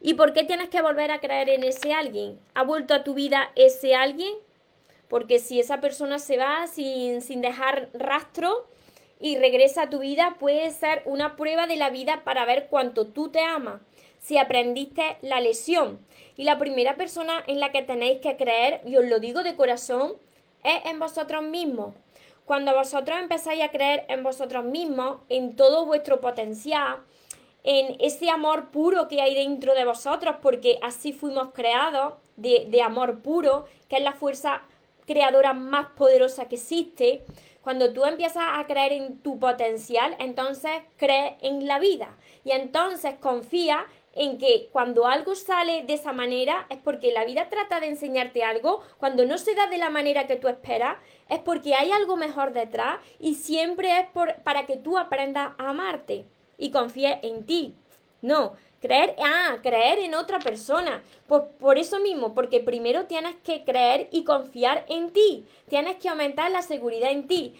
¿Y por qué tienes que volver a creer en ese alguien? ¿Ha vuelto a tu vida ese alguien? Porque si esa persona se va sin, sin dejar rastro, y regresa a tu vida puede ser una prueba de la vida para ver cuánto tú te amas, si aprendiste la lesión. Y la primera persona en la que tenéis que creer, y os lo digo de corazón, es en vosotros mismos. Cuando vosotros empezáis a creer en vosotros mismos, en todo vuestro potencial, en ese amor puro que hay dentro de vosotros, porque así fuimos creados, de, de amor puro, que es la fuerza creadora más poderosa que existe, cuando tú empiezas a creer en tu potencial, entonces crees en la vida. Y entonces confía en que cuando algo sale de esa manera es porque la vida trata de enseñarte algo, cuando no se da de la manera que tú esperas, es porque hay algo mejor detrás y siempre es por, para que tú aprendas a amarte y confíes en ti. No, Creer, ah, creer en otra persona. Pues por eso mismo, porque primero tienes que creer y confiar en ti. Tienes que aumentar la seguridad en ti.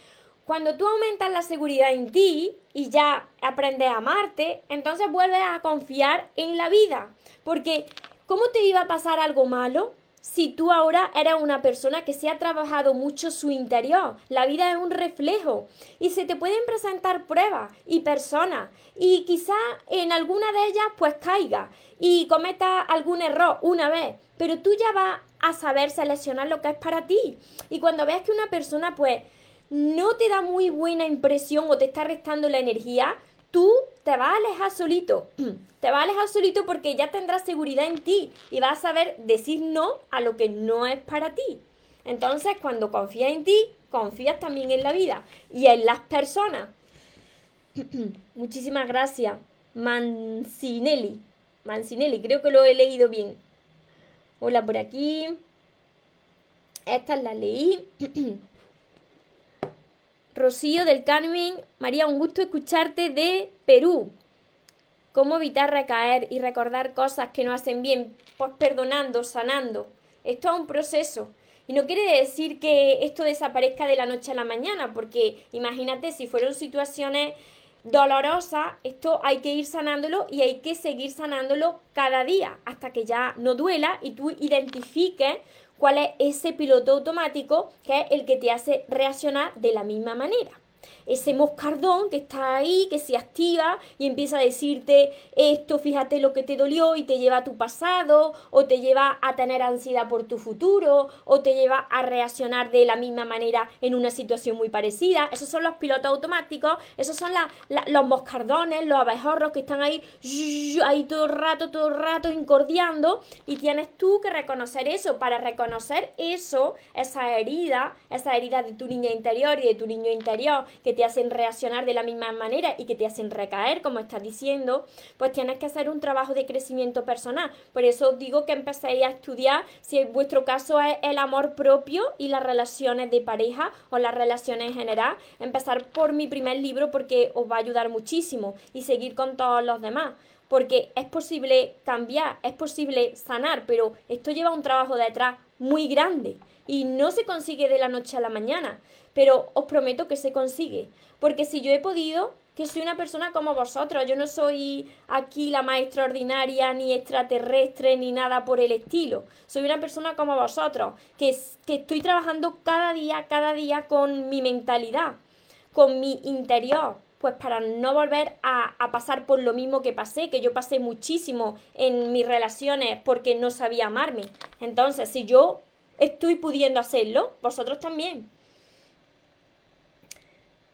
Cuando tú aumentas la seguridad en ti y ya aprendes a amarte, entonces vuelves a confiar en la vida. Porque, ¿cómo te iba a pasar algo malo? Si tú ahora eres una persona que se ha trabajado mucho su interior. La vida es un reflejo y se te pueden presentar pruebas y personas y quizá en alguna de ellas pues caiga y cometa algún error una vez, pero tú ya vas a saber seleccionar lo que es para ti. Y cuando veas que una persona pues no te da muy buena impresión o te está restando la energía, tú te vas a alejar solito. Te vas a alejar solito porque ya tendrás seguridad en ti y vas a saber decir no a lo que no es para ti. Entonces, cuando confías en ti, confías también en la vida y en las personas. Muchísimas gracias. Mancinelli. Mancinelli, creo que lo he leído bien. Hola por aquí. Esta la leí. Rocío del Carmen. María, un gusto escucharte de Perú. ¿Cómo evitar recaer y recordar cosas que no hacen bien? Pues perdonando, sanando. Esto es un proceso. Y no quiere decir que esto desaparezca de la noche a la mañana, porque imagínate si fueron situaciones dolorosas, esto hay que ir sanándolo y hay que seguir sanándolo cada día hasta que ya no duela y tú identifiques cuál es ese piloto automático que es el que te hace reaccionar de la misma manera ese moscardón que está ahí, que se activa y empieza a decirte esto, fíjate lo que te dolió y te lleva a tu pasado, o te lleva a tener ansiedad por tu futuro, o te lleva a reaccionar de la misma manera en una situación muy parecida. Esos son los pilotos automáticos, esos son los moscardones, los abejorros que están ahí, ahí todo el rato, todo el rato incordiando y tienes tú que reconocer eso. Para reconocer eso, esa herida, esa herida de tu niña interior y de tu niño interior que te hacen reaccionar de la misma manera y que te hacen recaer, como estás diciendo, pues tienes que hacer un trabajo de crecimiento personal. Por eso os digo que empecéis a estudiar si en vuestro caso es el amor propio y las relaciones de pareja o las relaciones en general. Empezar por mi primer libro porque os va a ayudar muchísimo y seguir con todos los demás porque es posible cambiar, es posible sanar, pero esto lleva un trabajo detrás muy grande y no se consigue de la noche a la mañana pero os prometo que se consigue. Porque si yo he podido, que soy una persona como vosotros, yo no soy aquí la más extraordinaria, ni extraterrestre, ni nada por el estilo. Soy una persona como vosotros, que, que estoy trabajando cada día, cada día con mi mentalidad, con mi interior, pues para no volver a, a, pasar por lo mismo que pasé, que yo pasé muchísimo en mis relaciones porque no sabía amarme. Entonces, si yo estoy pudiendo hacerlo, vosotros también.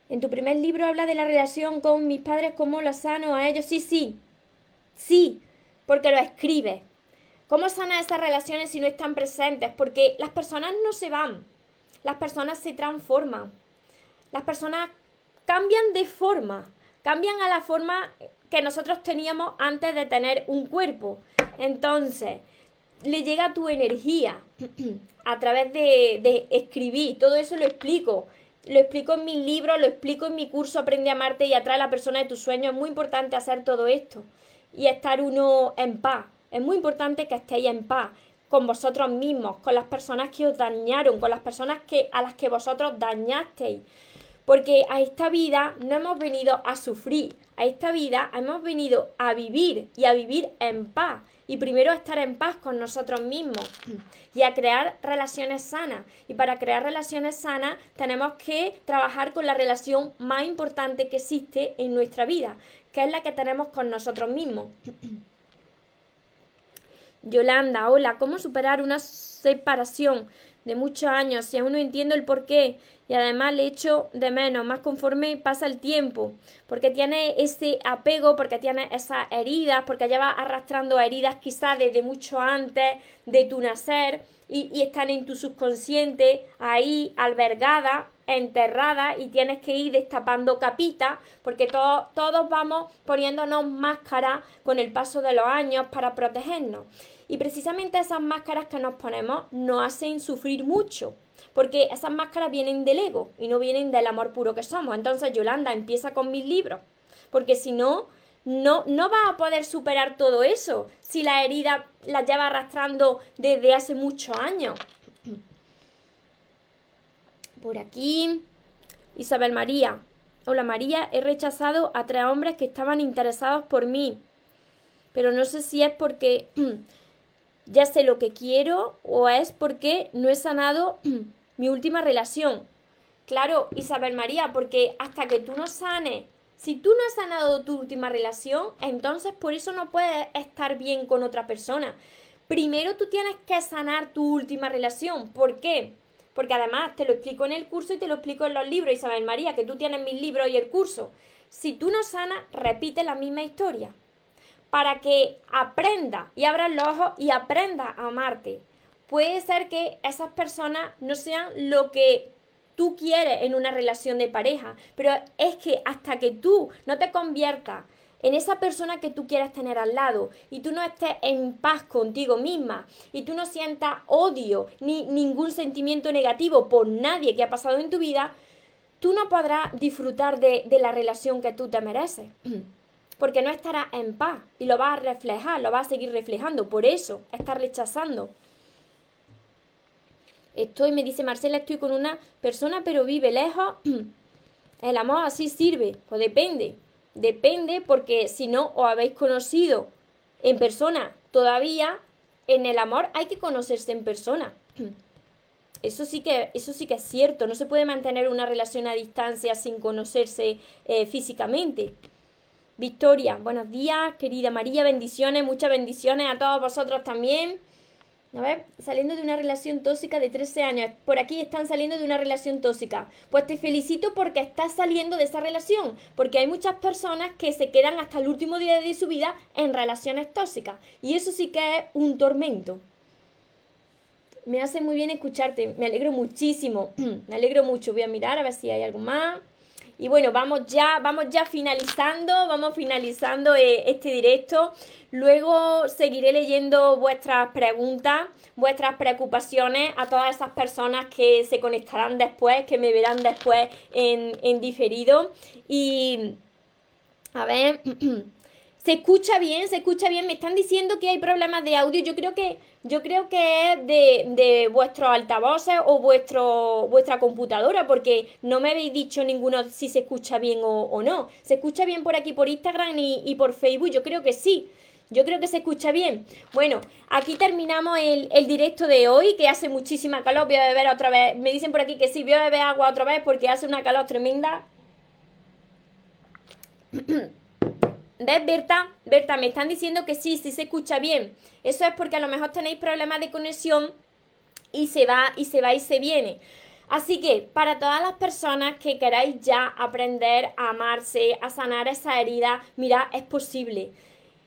En tu primer libro habla de la relación con mis padres, cómo lo sano a ellos. Sí, sí, sí, porque lo escribe. ¿Cómo sana esas relaciones si no están presentes? Porque las personas no se van, las personas se transforman, las personas cambian de forma, cambian a la forma que nosotros teníamos antes de tener un cuerpo. Entonces, le llega tu energía a través de, escribir, todo eso lo explico lo explico en mi libro, lo explico en mi curso Aprende a amarte y atrae a la persona de tus sueños. Es muy importante hacer todo esto y estar uno en paz. Es muy importante que estéis en paz con vosotros mismos, con las personas que os dañaron, con las personas que, a las que vosotros dañasteis. Porque a esta vida no hemos venido a sufrir, a esta vida hemos venido a vivir y a vivir en paz y primero estar en paz con nosotros mismos y a crear relaciones sanas. Y para crear relaciones sanas tenemos que trabajar con la relación más importante que existe en nuestra vida, que es la que tenemos con nosotros mismos. Yolanda, hola, ¿cómo superar una separación de muchos años si aún no entiendo el por qué? y además le echo de menos, más conforme pasa el tiempo, porque tiene ese apego, porque tiene esas heridas, porque lleva arrastrando heridas quizás desde mucho antes de tu nacer y, están en tu subconsciente ahí albergadas, enterradas y tienes que ir destapando capitas, porque todos vamos poniéndonos máscaras con el paso de los años para protegernos. Y precisamente esas máscaras que nos ponemos nos hacen sufrir mucho porque esas máscaras vienen del ego y no vienen del amor puro que somos. Entonces, Yolanda, empieza con mis libros, porque si no, no, no vas a poder superar todo eso si la herida la lleva arrastrando desde hace muchos años. Por aquí, Isabel María. Hola María, he rechazado a tres hombres que estaban interesados por mí, pero no sé si es porque ya sé lo que quiero o es porque no he sanado mi última relación. Claro, Isabel María, porque hasta que tú no sanes, si tú no has sanado tu última relación, entonces por eso no puedes estar bien con otra persona. primero tú tienes que sanar tu última relación. ¿Por qué? Porque además te lo explico en el curso y te lo explico en los libros, Isabel María, que tú tienes mis libros y el curso. Si tú no sanas, repite la misma historia. Para que aprenda y abras los ojos y aprenda a amarte. Puede ser que esas personas no sean lo que tú quieres en una relación de pareja, pero es que hasta que tú no te conviertas en esa persona que tú quieres tener al lado y tú no estés en paz contigo misma y tú no sientas odio ni ningún sentimiento negativo por nadie que ha pasado en tu vida, tú no podrás disfrutar de la relación que tú te mereces. Porque no estarás en paz y lo vas a reflejar, lo vas a seguir reflejando. Por eso estás rechazando. Estoy, me dice Marcela, estoy con una persona pero vive lejos. El amor así sirve. Pues depende. Depende porque si no os habéis conocido en persona todavía, en el amor hay que conocerse en persona. Eso sí que, eso sí que es cierto. No se puede mantener una relación a distancia sin conocerse eh, físicamente. Victoria, buenos días, querida María, bendiciones, muchas bendiciones a todos vosotros también. A ver, saliendo de una relación tóxica de 13 años. Por aquí están saliendo de una relación tóxica. Pues te felicito porque estás saliendo de esa relación. Porque hay muchas personas que se quedan hasta el último día de su vida en relaciones tóxicas. Y eso sí que es un tormento. Me hace muy bien escucharte. Me alegro muchísimo. Me alegro mucho. Voy a mirar a ver si hay algo más. Y bueno, vamos ya, vamos ya finalizando, vamos finalizando eh, este directo. Luego seguiré leyendo vuestras preguntas, vuestras preocupaciones a todas esas personas que se conectarán después, que me verán después en, en diferido. Y a ver, se escucha bien, se escucha bien. Me están diciendo que hay problemas de audio. Yo creo que yo creo que es de, de vuestros altavoces o vuestro, vuestra computadora, porque no me habéis dicho ninguno si se escucha bien o, no. ¿Se escucha bien por aquí, por Instagram y, y, por Facebook? Yo creo que sí. Yo creo que se escucha bien. Bueno, aquí terminamos el, el, directo de hoy, que hace muchísima calor. Voy a beber otra vez. Me dicen por aquí que sí, voy a beber agua otra vez porque hace una calor tremenda. ¿Ves, Berta? Berta, me están diciendo que sí, sí se escucha bien. Eso es porque a lo mejor tenéis problemas de conexión y se va y se va y se viene. Así que para todas las personas que queráis ya aprender a amarse, a sanar esa herida, mira, es posible.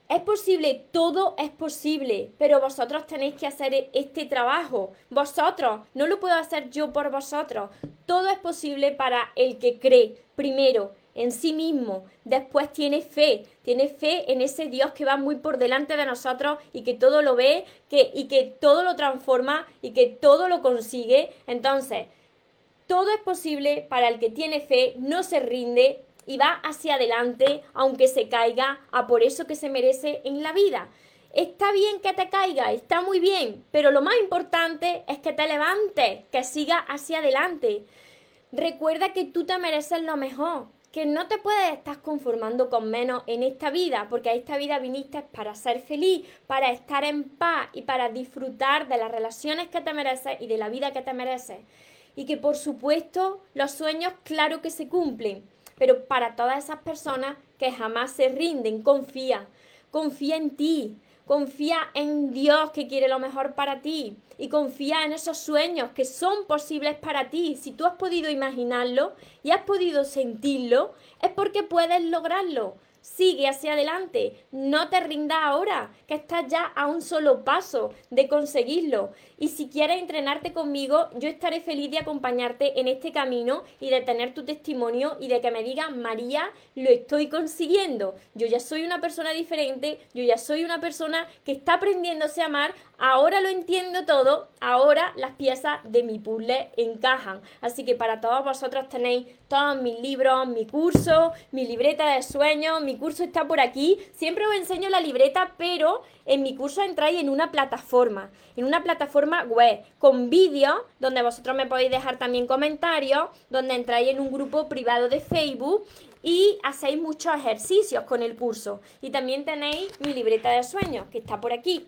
Es posible, todo es posible, pero vosotros tenéis que hacer este trabajo. Vosotros, no lo puedo hacer yo por vosotros. Todo es posible para el que cree, primero, en sí mismo, después tiene fe, tiene fe en ese Dios que va muy por delante de nosotros y que todo lo ve que, y que todo lo transforma y que todo lo consigue. Entonces, todo es posible para el que tiene fe, no se rinde y va hacia adelante aunque se caiga a por eso que se merece en la vida. Está bien que te caiga, está muy bien, pero lo más importante es que te levantes, que sigas hacia adelante. Recuerda que tú te mereces lo mejor, que no te puedes estar conformando con menos en esta vida, porque a esta vida viniste para ser feliz, para estar en paz y para disfrutar de las relaciones que te mereces y de la vida que te mereces. Y que por supuesto los sueños claro que se cumplen, pero para todas esas personas que jamás se rinden, confía, confía en ti, confía en Dios que quiere lo mejor para ti y confía en esos sueños que son posibles para ti. Si tú has podido imaginarlo y has podido sentirlo, es porque puedes lograrlo. Sigue hacia adelante, no te rindas ahora, que estás ya a un solo paso de conseguirlo. Y si quieres entrenarte conmigo, yo estaré feliz de acompañarte en este camino y de tener tu testimonio y de que me digas, María, lo estoy consiguiendo. Yo ya soy una persona diferente, yo ya soy una persona que está aprendiéndose a amar, ahora lo entiendo todo, ahora las piezas de mi puzzle encajan. Así que para todos vosotros tenéis todos mis libros, mi curso, mi libreta de sueños, mi curso está por aquí. Siempre os enseño la libreta, pero en mi curso entráis en una plataforma, en una plataforma web, con vídeos, donde vosotros me podéis dejar también comentarios, donde entráis en un grupo privado de Facebook y hacéis muchos ejercicios con el curso. Y también tenéis mi libreta de sueños, que está por aquí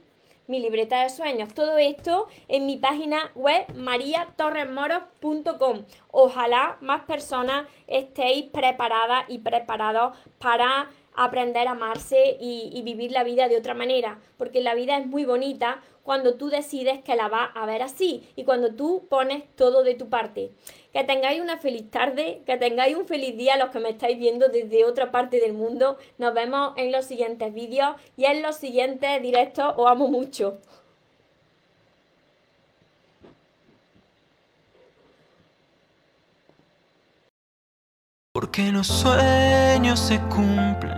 mi libreta de sueños. Todo esto en mi página web mariatorresmoros.com. Ojalá más personas estéis preparadas y preparados para aprender a amarse y, vivir la vida de otra manera, porque la vida es muy bonita cuando tú decides que la vas a ver así y cuando tú pones todo de tu parte. Que tengáis una feliz tarde, que tengáis un feliz día los que me estáis viendo desde otra parte del mundo. Nos vemos en los siguientes vídeos y en los siguientes directos. Os amo mucho. Porque los sueños se cumplen,